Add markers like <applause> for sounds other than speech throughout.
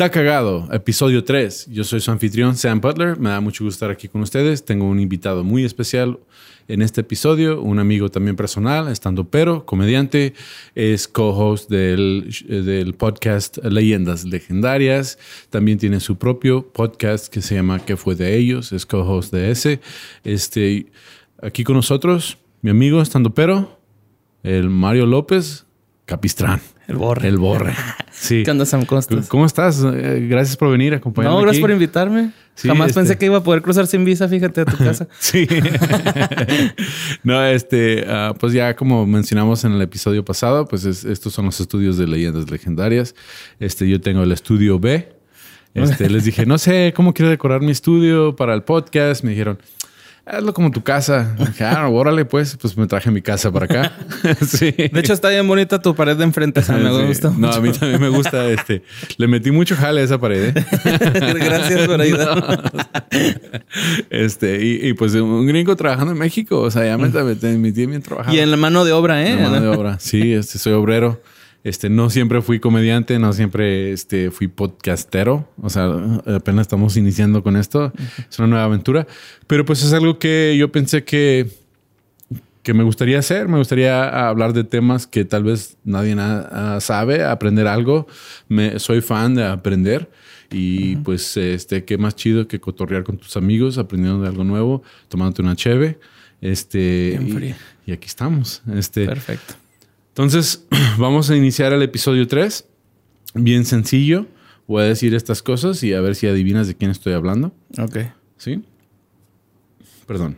Está cagado, episodio 3. Yo soy su anfitrión, Sam Butler. Me da mucho gusto estar aquí con ustedes. Tengo un invitado muy especial en este episodio, un amigo también personal, estando pero, comediante. Es co-host del, del podcast Leyendas Legendarias. También tiene su propio podcast que se llama ¿Qué fue de ellos? Es co-host de ese. Este, aquí con nosotros, mi amigo, estando pero, el Mario López Capistrán. El borre. El borre. <laughs> Sí. ¿Qué onda, Sam? ¿Cómo estás? ¿Cómo estás? Eh, gracias por venir a acompañarme. No, gracias por invitarme. Jamás este pensé que iba a poder cruzar sin visa, fíjate, a tu <laughs> casa. sí. <laughs> no, este, ah, pues ya como mencionamos en el episodio pasado, pues estos son los estudios de leyendas legendarias. Este, yo tengo el estudio B. Este, <laughs> les dije, no sé cómo quiero decorar mi estudio para el podcast. Me dijeron, hazlo como tu casa. Dije, ah, órale, pues, pues me traje mi casa para acá. <laughs> sí. De hecho, está bien bonita tu pared de enfrente, me gusta. No, a mí también me gusta <laughs> este. Le metí mucho jale a esa pared. ¿eh? <laughs> Gracias por ayudar. Este, y, pues un gringo trabajando en México. O sea, ya me, metí bien trabajado. Y en la mano de obra, ¿eh? En la mano de obra. Sí, este, soy obrero. Este, no siempre fui comediante, no siempre este, fui podcastero. O sea, apenas estamos iniciando con esto. Es una nueva aventura. Pero pues es algo que yo pensé que, que me gustaría hacer. Me gustaría hablar de temas que tal vez nadie sabe, aprender algo. Me, soy fan de aprender. Y pues, este, qué más chido que cotorrear con tus amigos, aprendiendo de algo nuevo, tomándote una cheve. Este, y, y, aquí estamos. Este, Perfecto. Entonces, <clears throat> vamos a iniciar el episodio 3. Bien sencillo. Voy a decir estas cosas y a ver si adivinas de quién estoy hablando. Ok. ¿Sí? Perdón.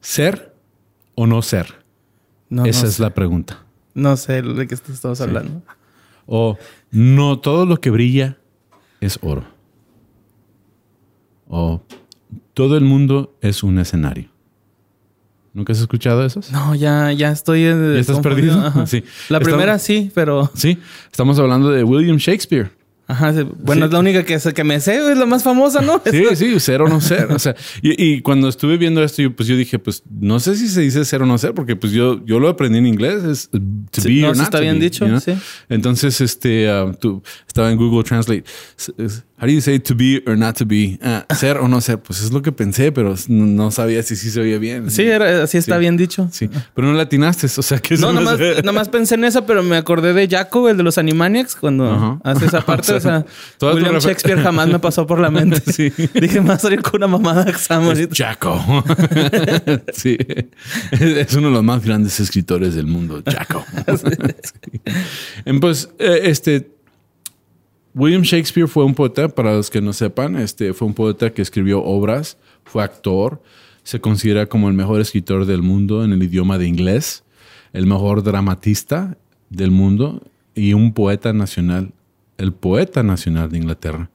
¿Ser o no ser? Esa es la pregunta. No sé de qué estamos hablando. O no todo lo que brilla es oro. O todo el mundo es un escenario. ¿Nunca has escuchado esos? No, ya, ya estoy. ¿Ya estás perdido? <laughs> Sí. La primera sí, pero. Sí, estamos hablando de William Shakespeare. Ajá, bueno, es la única que, que me sé, es la más famosa, ¿no? Sí, sí, ser o no ser. O sea, y, cuando estuve viendo esto, yo, pues yo dije, pues no sé si se dice ser o no ser, porque pues yo, yo lo aprendí en inglés, es to be no, or not está bien dicho, sí. Entonces, este, uh, tú, estaba en Google Translate. How do you say to be or not to be? Ah, ser o no ser. Pues es lo que pensé, pero no sabía si sí se oía bien. Sí, era, así está bien dicho. Sí, pero no latinaste. O sea, que No, nomás, nomás, pensé en eso, pero me acordé de Jaco, el de los Animaniacs, cuando hace esa <laughs> parte. O sea, <laughs> William Shakespeare jamás me pasó por la <laughs> mente. sí. <laughs> Dije, más salir con una mamada de Jaco. sí. Es uno de los más grandes escritores del mundo, Jaco. pues, eh, este William Shakespeare fue un poeta, para los que no sepan, este, fue un poeta que escribió obras, fue actor, se considera como el mejor escritor del mundo en el idioma de inglés, el mejor dramatista del mundo y un poeta nacional, el poeta nacional de Inglaterra.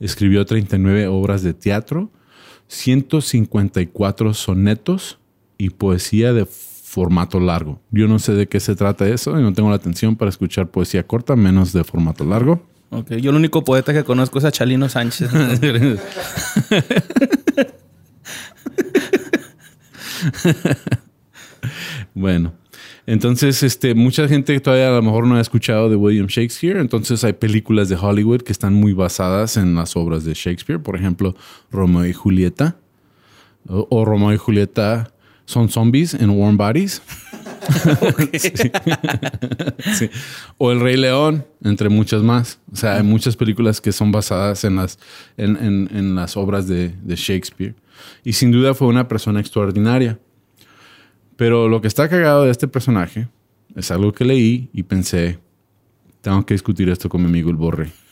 Escribió 39 obras de teatro, 154 sonetos y poesía de formato largo. Yo no sé de qué se trata eso y no tengo la atención para escuchar poesía corta, menos de formato largo. Ok, yo el único poeta que conozco es a Chalino Sánchez. <laughs> bueno, entonces, este, mucha gente todavía a lo mejor no ha escuchado de William Shakespeare. Entonces, hay películas de Hollywood que están muy basadas en las obras de Shakespeare. Por ejemplo, Romeo y Julieta. O, o Romeo y Julieta son zombies en warm bodies. <laughs> <laughs> <laughs> O El Rey León, entre muchas más. O sea, hay muchas películas que son basadas en las, en, las obras de, de, Shakespeare. Y sin duda fue una persona extraordinaria. Pero lo que está cagado de este personaje es algo que leí y pensé, tengo que discutir esto con mi amigo el Borre. <laughs>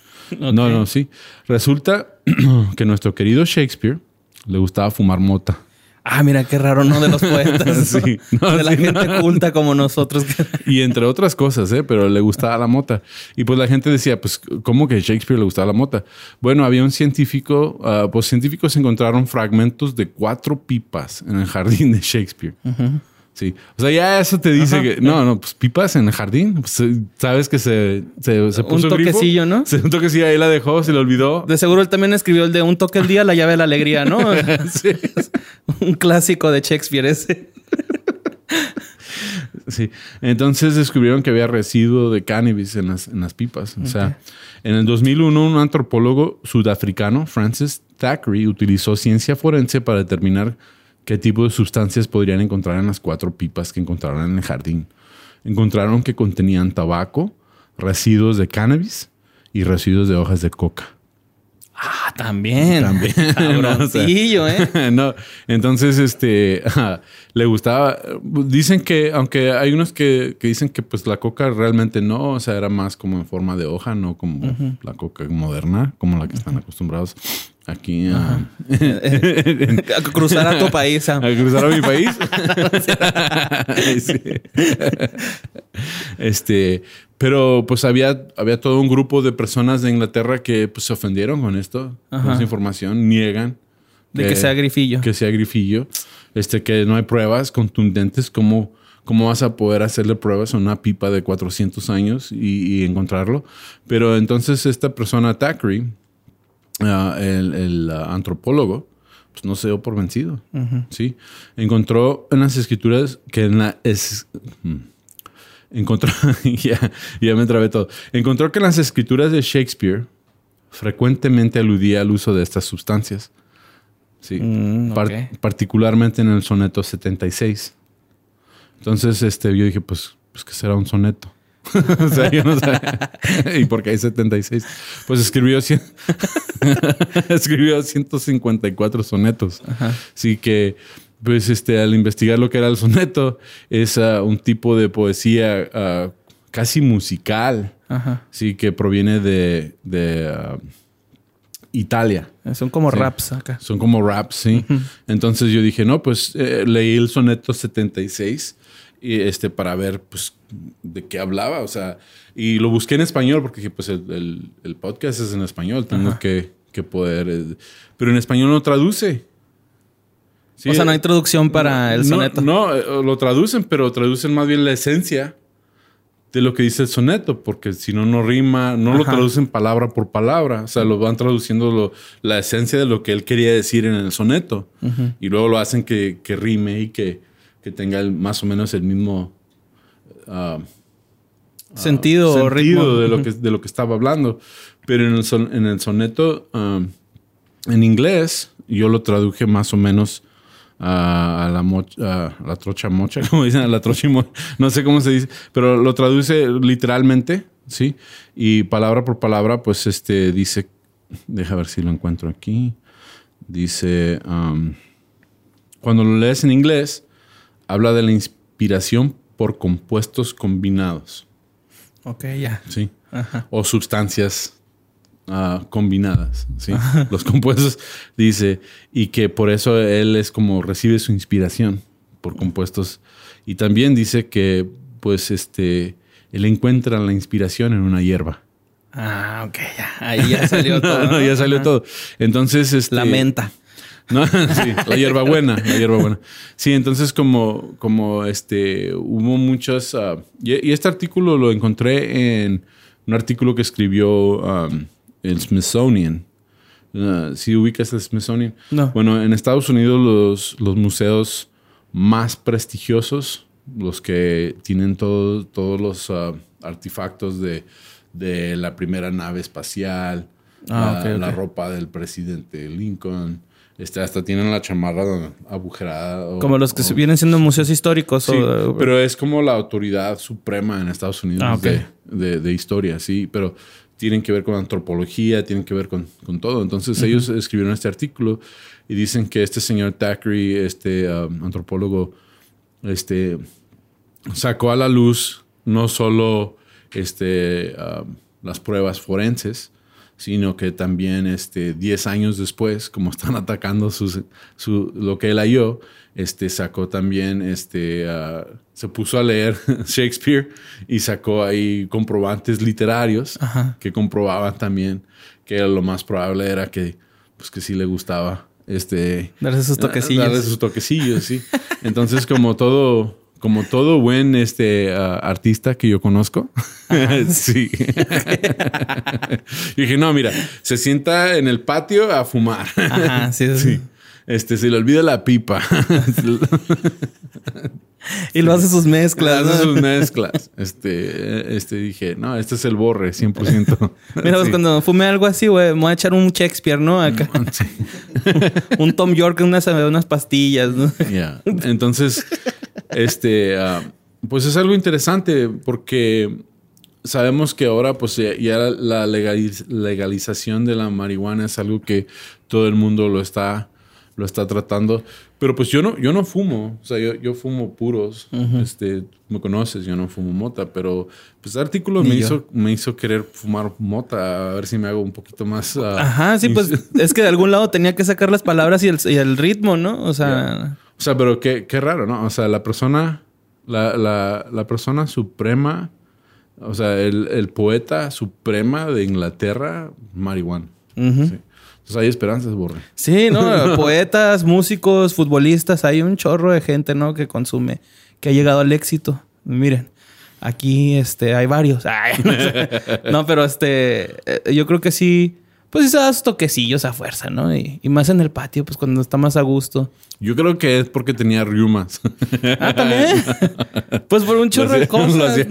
No, no, sí. Resulta <clears throat> que nuestro querido Shakespeare le gustaba fumar mota. Ah, mira qué raro, ¿no? De los poetas. <laughs> sí. <laughs> de la gente culta como nosotros. y entre otras cosas, ¿eh? Pero le gustaba la mota. Y pues la gente decía, pues, ¿cómo que Shakespeare le gustaba la mota? Bueno, había un científico, uh, pues científicos encontraron fragmentos de cuatro pipas en el jardín de Shakespeare. Sí. O sea, ya eso te dice que. No, no, pues pipas en el jardín. Pues, eh, sabes que se, se, se puso. Un toquecillo, ¿no? un toquecillo ahí la dejó, se le olvidó. De seguro él también escribió el de un toque al día, la llave de la alegría, ¿no? <laughs> sí. <laughs> un clásico de Shakespeare ese. sí. Entonces descubrieron que había residuo de cannabis en las, en las pipas. O sea, en el 2001, un antropólogo sudafricano, Francis Thackeray, utilizó ciencia forense para determinar qué tipo de sustancias podrían encontrar en las cuatro pipas que encontraron en el jardín. Encontraron que contenían tabaco, residuos de cannabis y residuos de hojas de coca. Ah, también. También. <laughs> ¿eh? <laughs> no, entonces, este, le gustaba. Dicen que, aunque hay unos que, dicen que pues la coca realmente no, o sea, era más como en forma de hoja, no como la coca moderna, como la que están acostumbrados aquí <laughs> a, cruzar a tu país. A, cruzar a mi país. <laughs> Este, pero pues había, había todo un grupo de personas de Inglaterra que pues, se ofendieron con esto, con esa información, niegan. De que, sea grifillo. Que sea grifillo. Este, que no hay pruebas contundentes. ¿Cómo, cómo vas a poder hacerle pruebas a una pipa de 400 años y, encontrarlo? Pero entonces esta persona, Thackeray, Ah, el, ah, antropólogo, pues no se dio por vencido. ¿sí? Encontró en las escrituras que en la es, mm, encontró <laughs> ya, ya me trabé todo. Encontró que en las escrituras de Shakespeare frecuentemente aludía al uso de estas sustancias. Sí. Mm, particularmente en el soneto 76. Entonces, este, yo dije, pues, pues que será un soneto. <laughs> o sea, yo no sé. <laughs> ¿Y por qué hay 76? Pues escribió, <laughs> escribió 154 sonetos. Así que, pues, este, al investigar lo que era el soneto, es un tipo de poesía casi musical. Sí, que proviene de, ah, Italia. Son como raps acá. Son como raps, sí. Entonces yo dije, no, pues eh, leí el soneto 76 y este, para ver pues, de qué hablaba. O sea, y lo busqué en español porque pues, el, el, podcast es en español. Tengo que, que, poder. Eh, pero en español no traduce. o sea, no hay traducción para el soneto. No, eh, lo traducen, pero traducen más bien la esencia de lo que dice el soneto, porque si no, no rima, no lo traducen palabra por palabra, o sea, lo van traduciendo la esencia de lo que él quería decir en el soneto, y luego lo hacen que, que rime y que, que tenga más o menos el mismo ah, ah, sentido, o ritmo. De, lo que, de lo que estaba hablando. Pero en el, en el soneto, ah, en inglés, yo lo traduje más o menos a, la, la trocha mocha, <laughs> como dicen, a la trocha mocha, no sé cómo se dice, pero lo traduce literalmente, ¿sí? Y palabra por palabra, pues este dice, deja ver si lo encuentro aquí, dice, cuando lo lees en inglés, habla de la inspiración por compuestos combinados. Ok, ya. Sí. O sustancias ah, combinadas. Sí. Los compuestos, dice, y que por eso él es como recibe su inspiración por compuestos. Y también dice que, pues, este, él encuentra la inspiración en una hierba. Ah, ok, ya. Ahí ya salió <laughs> todo. no, ya salió todo. Entonces, este. La menta. ¿No? <laughs> sí, la hierbabuena, la hierbabuena. Sí, entonces como, como este, hubo muchas... Ah, y, este artículo lo encontré en un artículo que escribió um, el Smithsonian. Uh, ¿Sí ubicas el Smithsonian? No. Bueno, en Estados Unidos los, los museos más prestigiosos, los que tienen todos los ah, artefactos de, de, la primera nave espacial, ah, la ropa del presidente Lincoln, este, hasta tienen la chamarra agujerada. como los que vienen siendo museos históricos. Sí, pero es como la autoridad suprema en Estados Unidos ah, de, historia, sí. Pero tienen que ver con antropología, tienen que ver con, todo. Entonces ellos escribieron este artículo y dicen que este señor Thackeray, este um, antropólogo, este, sacó a la luz no solo este, um, las pruebas forenses, sino que también este, 10 años después, como están <laughs> atacando su, lo que él halló, este, sacó también, este, ah, se puso a leer <laughs> Shakespeare y sacó ahí comprobantes literarios que comprobaban también que lo más probable era que, pues, que sí le gustaba este darle sus toquecillos. Darle sus toquecillos, sí. Entonces, como todo como todo buen este ah, artista que yo conozco. <laughs> sí. y dije, no, mira, se sienta en el patio a fumar. Ajá, sí, sí. Este, se le olvida la pipa. <laughs> y lo hace sus mezclas. Hace sus mezclas. Este, este dije, no, este es el borre, 100%. <laughs> Mira, pues cuando fume algo así, güey, me voy a echar un Shakespeare, ¿no? Acá. un Tom York, unas, unas pastillas, ¿no? Ya. Entonces, este, ah, pues es algo interesante porque sabemos que ahora pues ya la legalización de la marihuana es algo que todo el mundo lo está, lo está tratando. Pero pues yo no, yo no fumo, o sea, yo, fumo puros. este, me conoces, yo no fumo mota, pero pues el artículo me hizo, me hizo querer fumar mota, a ver si me hago un poquito más. Ah, Ajá, sí, pues <laughs> es que de algún lado tenía que sacar las palabras y el, y el ritmo, ¿no? O sea. O sea, pero qué, qué raro, ¿no? O sea, la persona, la, la, la persona suprema, o sea, el, el, poeta suprema de Inglaterra, marihuana. Entonces hay esperanzas, Borre. Sí, ¿no? <laughs> Poetas, músicos, futbolistas, hay un chorro de gente, ¿no? Que consume, que ha llegado al éxito. Miren, aquí este, hay varios. <laughs> no, pero este, eh, yo creo que sí pues se da toquecillos a fuerza, ¿no? Y, más en el patio, pues cuando está más a gusto. Yo creo que es porque tenía riumas. Ah, también. <laughs> pues por un chorro de <laughs> cosas.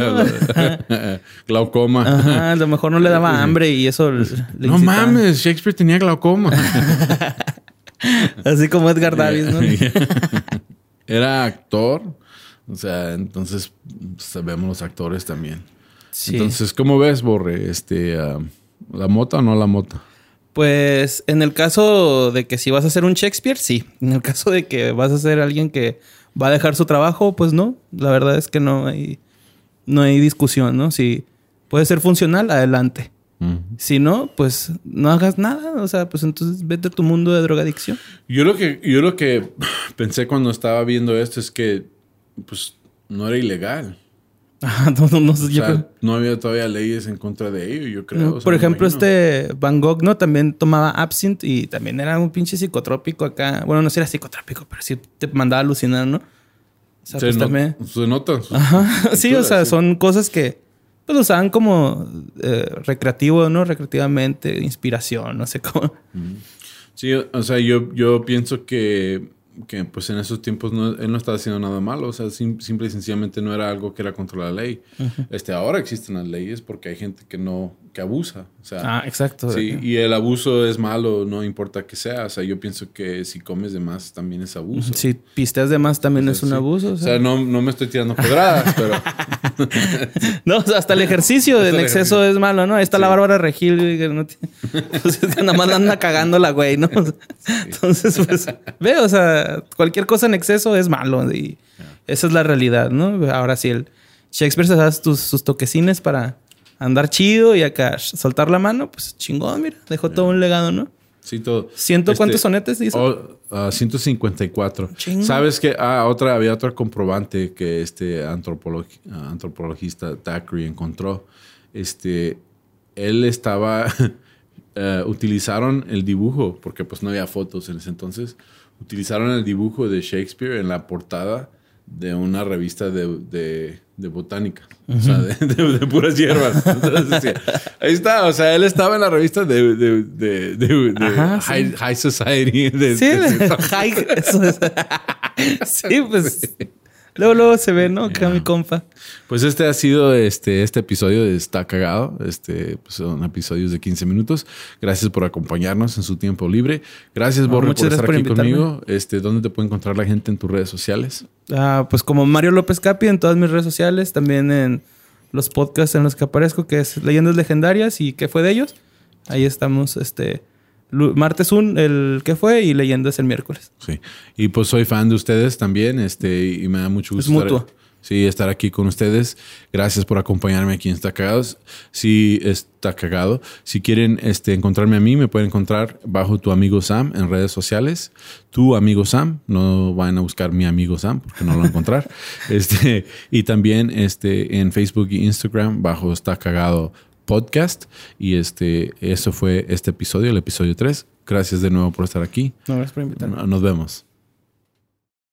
glaucoma. Ajá, a lo mejor no le daba <laughs> hambre y eso No mames, Shakespeare tenía glaucoma. Así como Edgar Davis, ¿no? Era actor. O sea, entonces sabemos los actores también. Sí. Entonces, ¿cómo ves, Borre? Este, ah, ¿La mota o no la mota? Pues en el caso de que si vas a ser un Shakespeare, sí. En el caso de que vas a ser alguien que va a dejar su trabajo, pues no. La verdad es que no hay, no hay discusión, ¿no? Si puede ser funcional, adelante. Si no, pues no hagas nada. O sea, pues entonces vete a tu mundo de drogadicción. Yo lo que, yo lo que <sighs> pensé cuando estaba viendo esto es que pues no era ilegal. No, había todavía leyes en contra de ello, yo creo. por ejemplo, este Van Gogh, ¿no? También tomaba absinthe y también era un pinche psicotrópico acá. Bueno, no sé si era psicotrópico, pero sí te mandaba a alucinar, ¿no? O sea, se, pues nota. <laughs> Sí, o sea, son cosas que pues usaban como eh, recreativo, ¿no? Recreativamente, inspiración, no sé cómo. Sí, o sea, yo, yo pienso que que pues en esos tiempos no, él no estaba haciendo nada malo, o sea, simple y sencillamente no era algo que era contra la ley. este, ahora existen las leyes porque hay gente que no, que abusa. O sea, ah, exacto. Sí, y el abuso es malo, no importa que sea. O sea, yo pienso que si comes de más también es abuso. Si pisteas de más también es un abuso. O sea, no, no, me estoy tirando pedradas, <laughs> pero. no, hasta el ejercicio en exceso es malo, ¿no? Ahí está la Bárbara Regil, que no <laughs> pues es que nada más anda cagando la güey, ¿no? Entonces, pues, ve, o sea, cualquier cosa en exceso es malo y esa es la realidad, ¿no? Ahora sí, el Shakespeare se da sus toquecines para andar chido y acá soltar la mano, pues chingón, mira, dejó todo un legado, ¿no? Sí, todo. ¿Ciento cuántos este, sonetes hizo? 154. Sabes que ah, otra, había otro comprobante que este antropologista Thackeray encontró. Este, él estaba, <laughs> eh, utilizaron el dibujo, porque pues no había fotos en ese entonces, utilizaron el dibujo de Shakespeare en la portada de una revista de de botánica, o sea, de, puras hierbas. ahí está, o sea, él estaba en la revista de, de high, Society. sí, High. <laughs> sí, pues Luego, luego se ve, ¿no? Acá mi compa. Pues este ha sido este, este episodio de Está Cagado. Este, pues son episodios de 15 minutos. Gracias por acompañarnos en su tiempo libre. Gracias, Borre, por estar aquí conmigo. Este, ¿Dónde te puede encontrar la gente en tus redes sociales? Ah, pues como Mario López Capi en todas mis redes sociales. También en los podcasts en los que aparezco, que es Leyendas Legendarias y ¿Qué fue de ellos? Ahí estamos, este martes un, el que fue, y leyendas el miércoles. Sí. Y pues soy fan de ustedes también, este, y me da mucho gusto. Es mutuo. Sí, estar aquí con ustedes. Gracias por acompañarme aquí en Está Cagado. Si está cagado. Si quieren este, encontrarme a mí, me pueden encontrar bajo tu amigo Sam en redes sociales. Tu amigo Sam. No vayan a buscar mi amigo Sam porque no lo van a encontrar. <laughs> este, y también este, en Facebook e Instagram bajo Está Cagado Podcast. Y este, eso fue este episodio, el episodio 3. Gracias de nuevo por estar aquí. No, gracias por invitarme. Nos vemos.